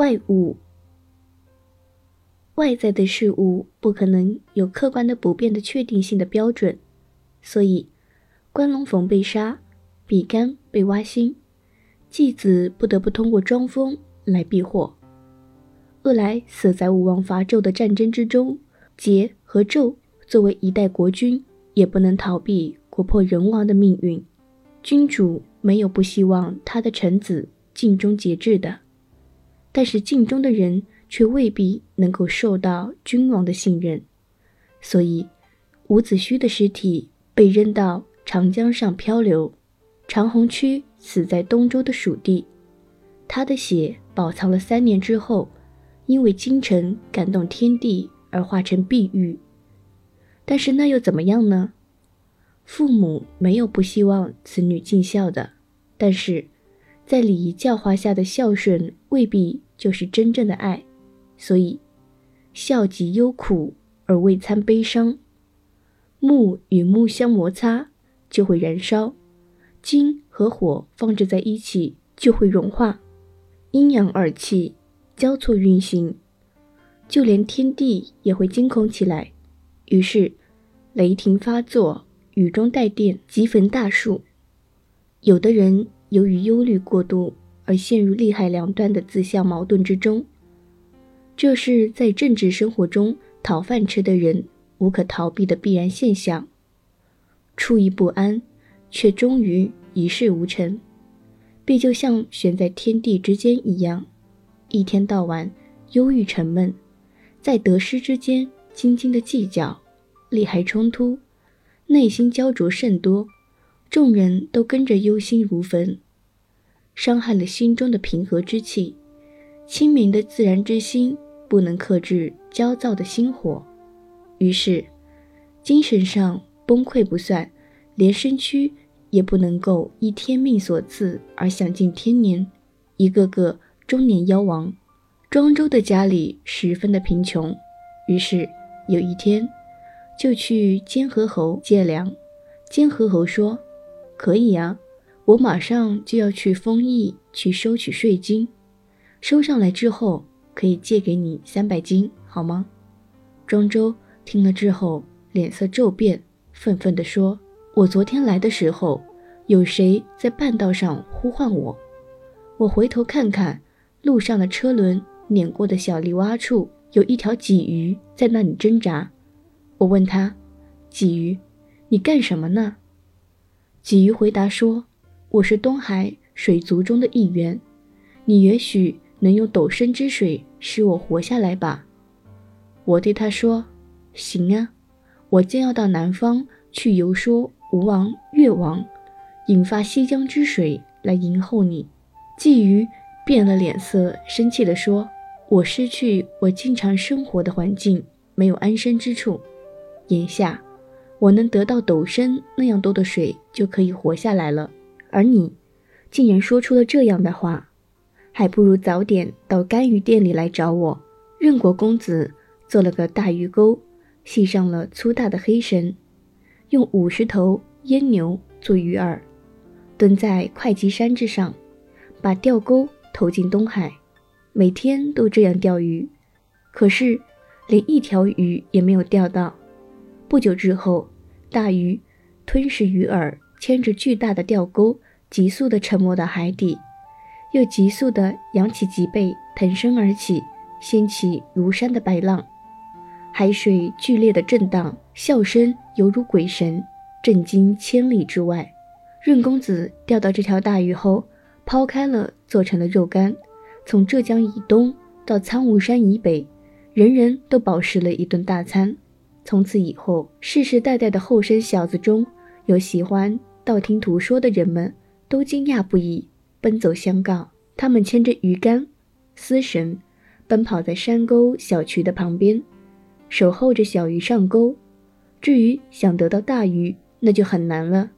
外物，外在的事物不可能有客观的不变的确定性的标准，所以关龙逢被杀，比干被挖心，继子不得不通过装疯来避祸。恶来死在武王伐纣的战争之中，桀和纣作为一代国君，也不能逃避国破人亡的命运。君主没有不希望他的臣子尽忠节制的，但是尽忠的人却未必能够受到君王的信任。所以，伍子胥的尸体被扔到长江上漂流，长虹区死在东周的蜀地，他的血保藏了三年之后。因为京城感动天地而化成碧玉，但是那又怎么样呢？父母没有不希望子女尽孝的，但是在礼仪教化下的孝顺未必就是真正的爱，所以孝即忧苦而未参悲伤。木与木相摩擦就会燃烧，金和火放置在一起就会融化，阴阳二气。交错运行，就连天地也会惊恐起来。于是，雷霆发作，雨中带电，急焚大树。有的人由于忧虑过度而陷入利害两端的自相矛盾之中，这是在政治生活中讨饭吃的人无可逃避的必然现象。处意不安，却终于一事无成，必就像悬在天地之间一样。一天到晚忧郁沉闷，在得失之间斤斤的计较，利害冲突，内心焦灼甚多，众人都跟着忧心如焚，伤害了心中的平和之气。清明的自然之心不能克制焦躁的心火，于是精神上崩溃不算，连身躯也不能够依天命所赐而享尽天年，一个个。中年夭亡，庄周的家里十分的贫穷，于是有一天就去监河侯借粮。监河侯说：“可以呀，我马上就要去丰邑去收取税金，收上来之后可以借给你三百斤，好吗？”庄周听了之后脸色骤变，愤愤地说：“我昨天来的时候，有谁在半道上呼唤我？我回头看看。”路上的车轮碾过的小泥洼处，有一条鲫鱼在那里挣扎。我问他：“鲫鱼，你干什么呢？”鲫鱼回答说：“我是东海水族中的一员，你也许能用斗升之水使我活下来吧。”我对他说：“行啊，我将要到南方去游说吴王、越王，引发西江之水来迎候你。”鲫鱼。变了脸色，生气地说：“我失去我经常生活的环境，没有安身之处。眼下，我能得到斗升那样多的水，就可以活下来了。而你，竟然说出了这样的话，还不如早点到干鱼店里来找我。任国公子做了个大鱼钩，系上了粗大的黑绳，用五十头阉牛做鱼饵，蹲在会稽山之上，把钓钩。”投进东海，每天都这样钓鱼，可是连一条鱼也没有钓到。不久之后，大鱼吞噬鱼饵，牵着巨大的钓钩，急速地沉没到海底，又急速地扬起脊背，腾身而起，掀起如山的白浪。海水剧烈的震荡，笑声犹如鬼神，震惊千里之外。任公子钓到这条大鱼后。抛开了，做成了肉干。从浙江以东到苍梧山以北，人人都饱食了一顿大餐。从此以后，世世代代的后生小子中有喜欢道听途说的人们，都惊讶不已，奔走相告。他们牵着鱼竿、丝绳，奔跑在山沟小渠的旁边，守候着小鱼上钩。至于想得到大鱼，那就很难了。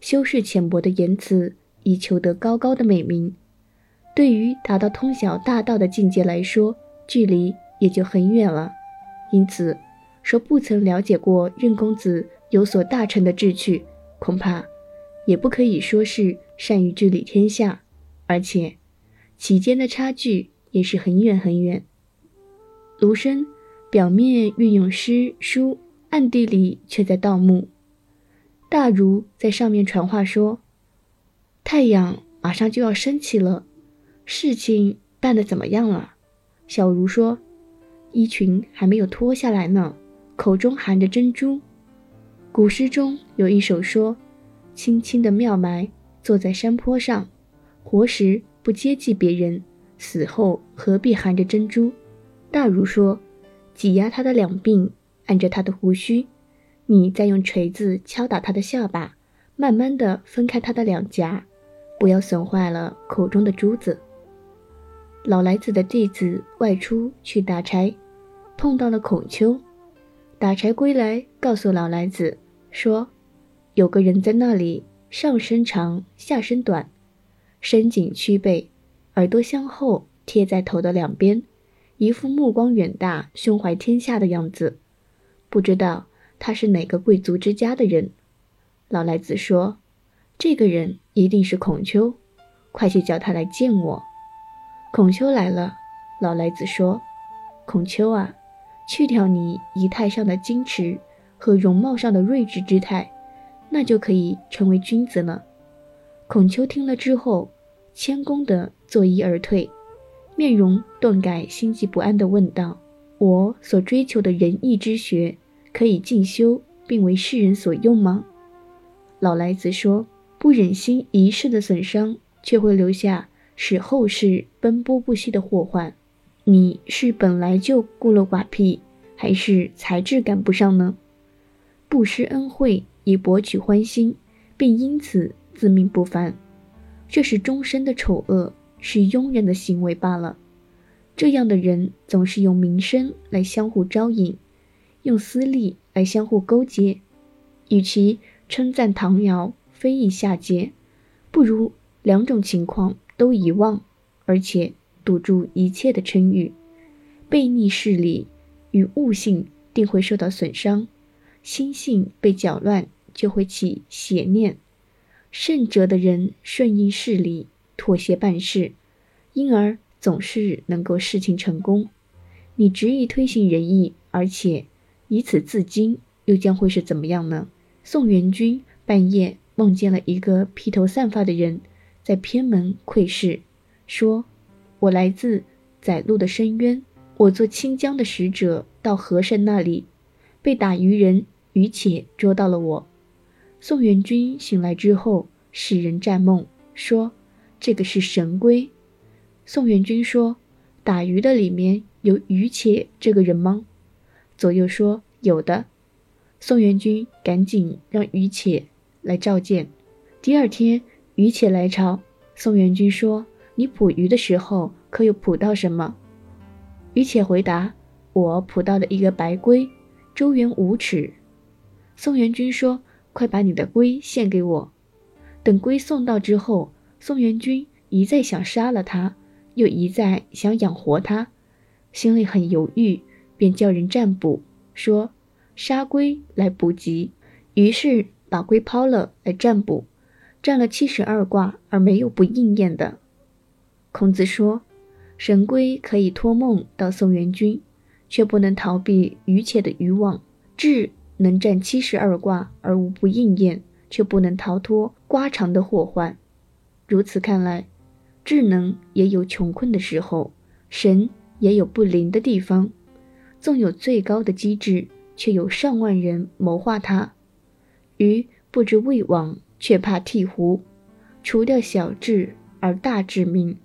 修饰浅薄的言辞。以求得高高的美名，对于达到通晓大道的境界来说，距离也就很远了。因此，说不曾了解过任公子有所大臣的志趣，恐怕也不可以说是善于治理天下。而且，其间的差距也是很远很远。卢生表面运用诗书，暗地里却在盗墓。大儒在上面传话说：“太阳马上就要升起了，事情办得怎么样了？”小儒说：“衣裙还没有脱下来呢，口中含着珍珠。”古诗中有一首说：“轻轻的庙埋，坐在山坡上，活时不接济别人，死后何必含着珍珠？”大儒说：“挤压他的两鬓，按着他的胡须。”你再用锤子敲打他的下巴，慢慢的分开他的两颊，不要损坏了口中的珠子。老来子的弟子外出去打柴，碰到了孔丘，打柴归来，告诉老来子说，有个人在那里，上身长，下身短，身颈曲背，耳朵向后贴在头的两边，一副目光远大、胸怀天下的样子，不知道。他是哪个贵族之家的人？老来子说：“这个人一定是孔丘，快去叫他来见我。”孔丘来了，老来子说：“孔丘啊，去掉你仪态上的矜持和容貌上的睿智之态，那就可以成为君子了。”孔丘听了之后，谦恭地作揖而退，面容顿改，心悸不安地问道：“我所追求的仁义之学？”可以进修并为世人所用吗？老来子说：“不忍心一世的损伤，却会留下使后世奔波不息的祸患。你是本来就孤陋寡僻，还是才智赶不上呢？不施恩惠以博取欢心，并因此自命不凡，这是终身的丑恶，是庸人的行为罢了。这样的人总是用名声来相互招引。”用私利来相互勾结，与其称赞唐尧，非议夏桀，不如两种情况都遗忘，而且堵住一切的称誉。背逆势力与悟性定会受到损伤，心性被搅乱，就会起邪念。圣哲的人顺应势力，妥协办事，因而总是能够事情成功。你执意推行仁义，而且。以此自矜，又将会是怎么样呢？宋元君半夜梦见了一个披头散发的人，在偏门窥视，说：“我来自宰路的深渊，我做清江的使者，到和珅那里，被打渔人于且捉到了我。”宋元君醒来之后，使人占梦，说：“这个是神龟。”宋元君说：“打鱼的里面有于且这个人吗？”左右说有的，宋元君赶紧让于且来召见。第二天，于且来朝，宋元君说：“你捕鱼的时候可有捕到什么？”于且回答：“我捕到了一个白龟，周圆五尺。”宋元君说：“快把你的龟献给我。”等龟送到之后，宋元君一再想杀了它，又一再想养活它，心里很犹豫。便叫人占卜，说杀龟来补吉，于是把龟抛了来占卜，占了七十二卦而没有不应验的。孔子说，神龟可以托梦到宋元君，却不能逃避愚且的渔网；智能占七十二卦而无不应验，却不能逃脱瓜长的祸患。如此看来，智能也有穷困的时候，神也有不灵的地方。纵有最高的机智，却有上万人谋划他。鱼不知未往，却怕鹈鹕。除掉小智而大致命，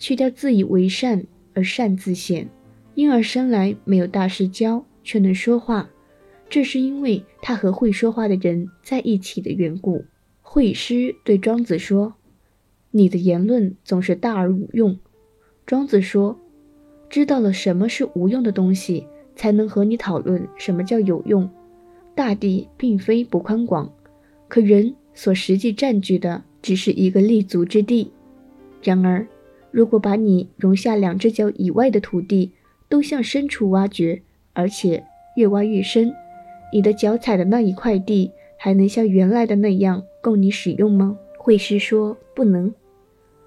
去掉自以为善而善自显。婴儿生来没有大事教，却能说话，这是因为他和会说话的人在一起的缘故。惠师对庄子说：“你的言论总是大而无用。”庄子说。知道了什么是无用的东西，才能和你讨论什么叫有用。大地并非不宽广，可人所实际占据的只是一个立足之地。然而，如果把你容下两只脚以外的土地都向深处挖掘，而且越挖越深，你的脚踩的那一块地还能像原来的那样供你使用吗？惠施说不能。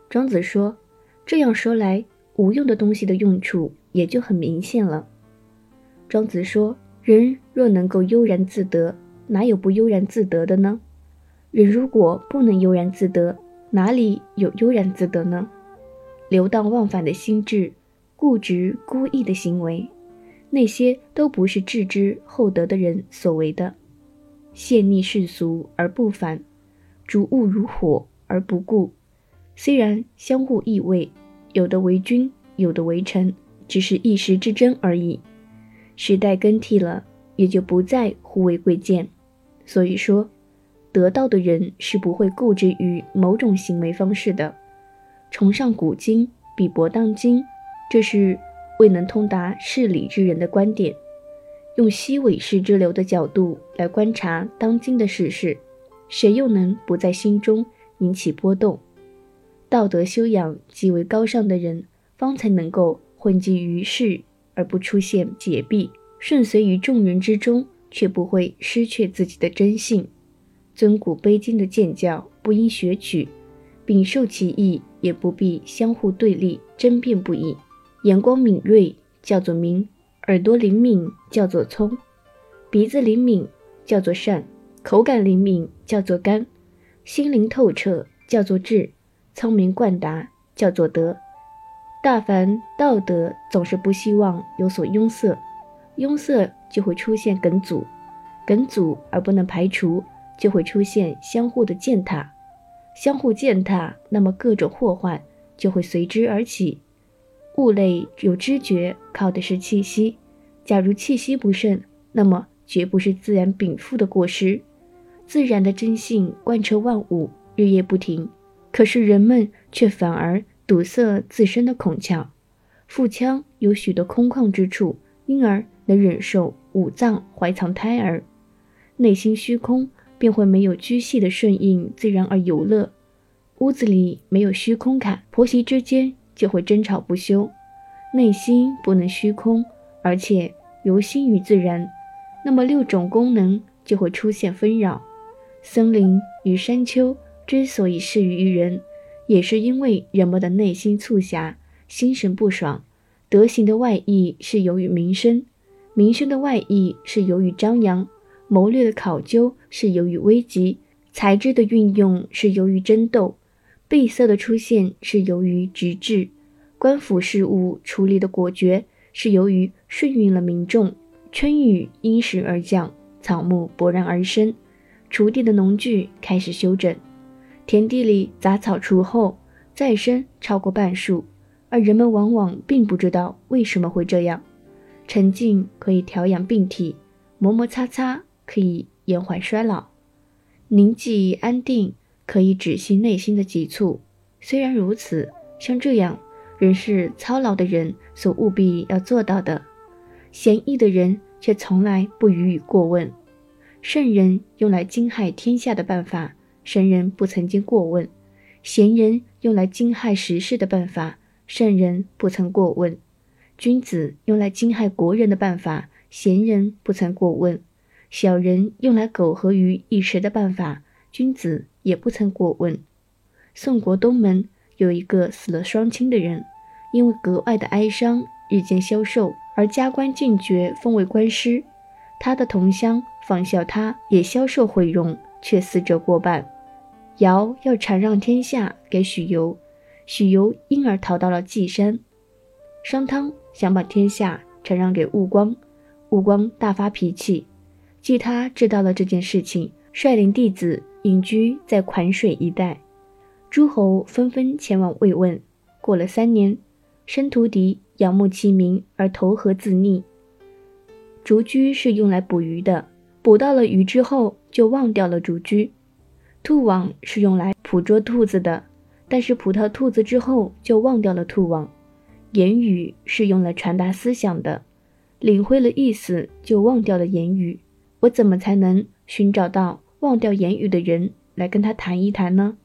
庄子说：“这样说来。”无用的东西的用处也就很明显了。庄子说：“人若能够悠然自得，哪有不悠然自得的呢？人如果不能悠然自得，哪里有悠然自得呢？流荡忘返的心智，固执孤意的行为，那些都不是置之厚德的人所为的。陷溺世俗而不反，逐物如火而不顾。虽然相互意味，有的为君，有的为臣，只是一时之争而已。时代更替了，也就不再互为贵贱。所以说。”得道的人是不会固执于某种行为方式的，崇尚古今，比博当今，这是未能通达事理之人的观点。用西尾氏之流的角度来观察当今的世事，谁又能不在心中引起波动？道德修养极为高尚的人，方才能够混迹于世而不出现解蔽，顺随于众人之中，却不会失去自己的真性。尊古卑今的见教不应学取，秉受其意也不必相互对立争辩不已。眼光敏锐叫做明，耳朵灵敏叫做聪，鼻子灵敏叫做善，口感灵敏叫做甘，心灵透彻叫做智，聪明贯达叫做德。大凡道德总是不希望有所拥塞，拥塞就会出现梗阻，梗阻而不能排除。就会出现相互的践踏，相互践踏，那么各种祸患就会随之而起。物类有知觉，靠的是气息。假如气息不盛，那么绝不是自然禀赋的过失。自然的真性贯彻万物，日夜不停。可是人们却反而堵塞自身的孔窍，腹腔有许多空旷之处，因而能忍受五脏怀藏胎儿，内心虚空。便会没有居系的顺应自然而游乐，屋子里没有虚空感，婆媳之间就会争吵不休。内心不能虚空，而且由心于自然，那么六种功能就会出现纷扰。森林与山丘之所以适于于人，也是因为人们的内心促狭，心神不爽。德行的外溢是由于名声，名声的外溢是由于张扬。谋略的考究是由于危急，才智的运用是由于争斗，闭塞的出现是由于直至，官府事务处理的果决是由于顺应了民众。春雨因时而降，草木勃然而生，锄地的农具开始修整，田地里杂草除后再生超过半数，而人们往往并不知道为什么会这样。沉静可以调养病体，磨摩擦擦。可以延缓衰老，宁静安定可以止息内心的急促。虽然如此，像这样仍是操劳的人所务必要做到的。贤义的人却从来不予以过问。圣人用来惊骇天下的办法，圣人不曾经过问；贤人用来惊骇时事的办法，圣人不曾过问；君子用来惊骇国人的办法，贤人不曾过问。小人用来苟合于一时的办法，君子也不曾过问。宋国东门有一个死了双亲的人，因为格外的哀伤，日渐消瘦，而加官进爵，封为官师。他的同乡仿效他，也消瘦毁容，却死者过半。尧要禅让天下给许由，许由因而逃到了稷山。商汤想把天下禅让给武光，武光大发脾气。据他知道了这件事情，率领弟子隐居在款水一带，诸侯纷纷前往慰问。过了三年，申屠狄仰慕其名而投河自溺。竹居是用来捕鱼的，捕到了鱼之后就忘掉了竹居；兔网是用来捕捉兔子的，但是捕到兔子之后就忘掉了兔网；言语是用来传达思想的，领会了意思就忘掉了言语。我怎么才能寻找到忘掉言语的人来跟他谈一谈呢？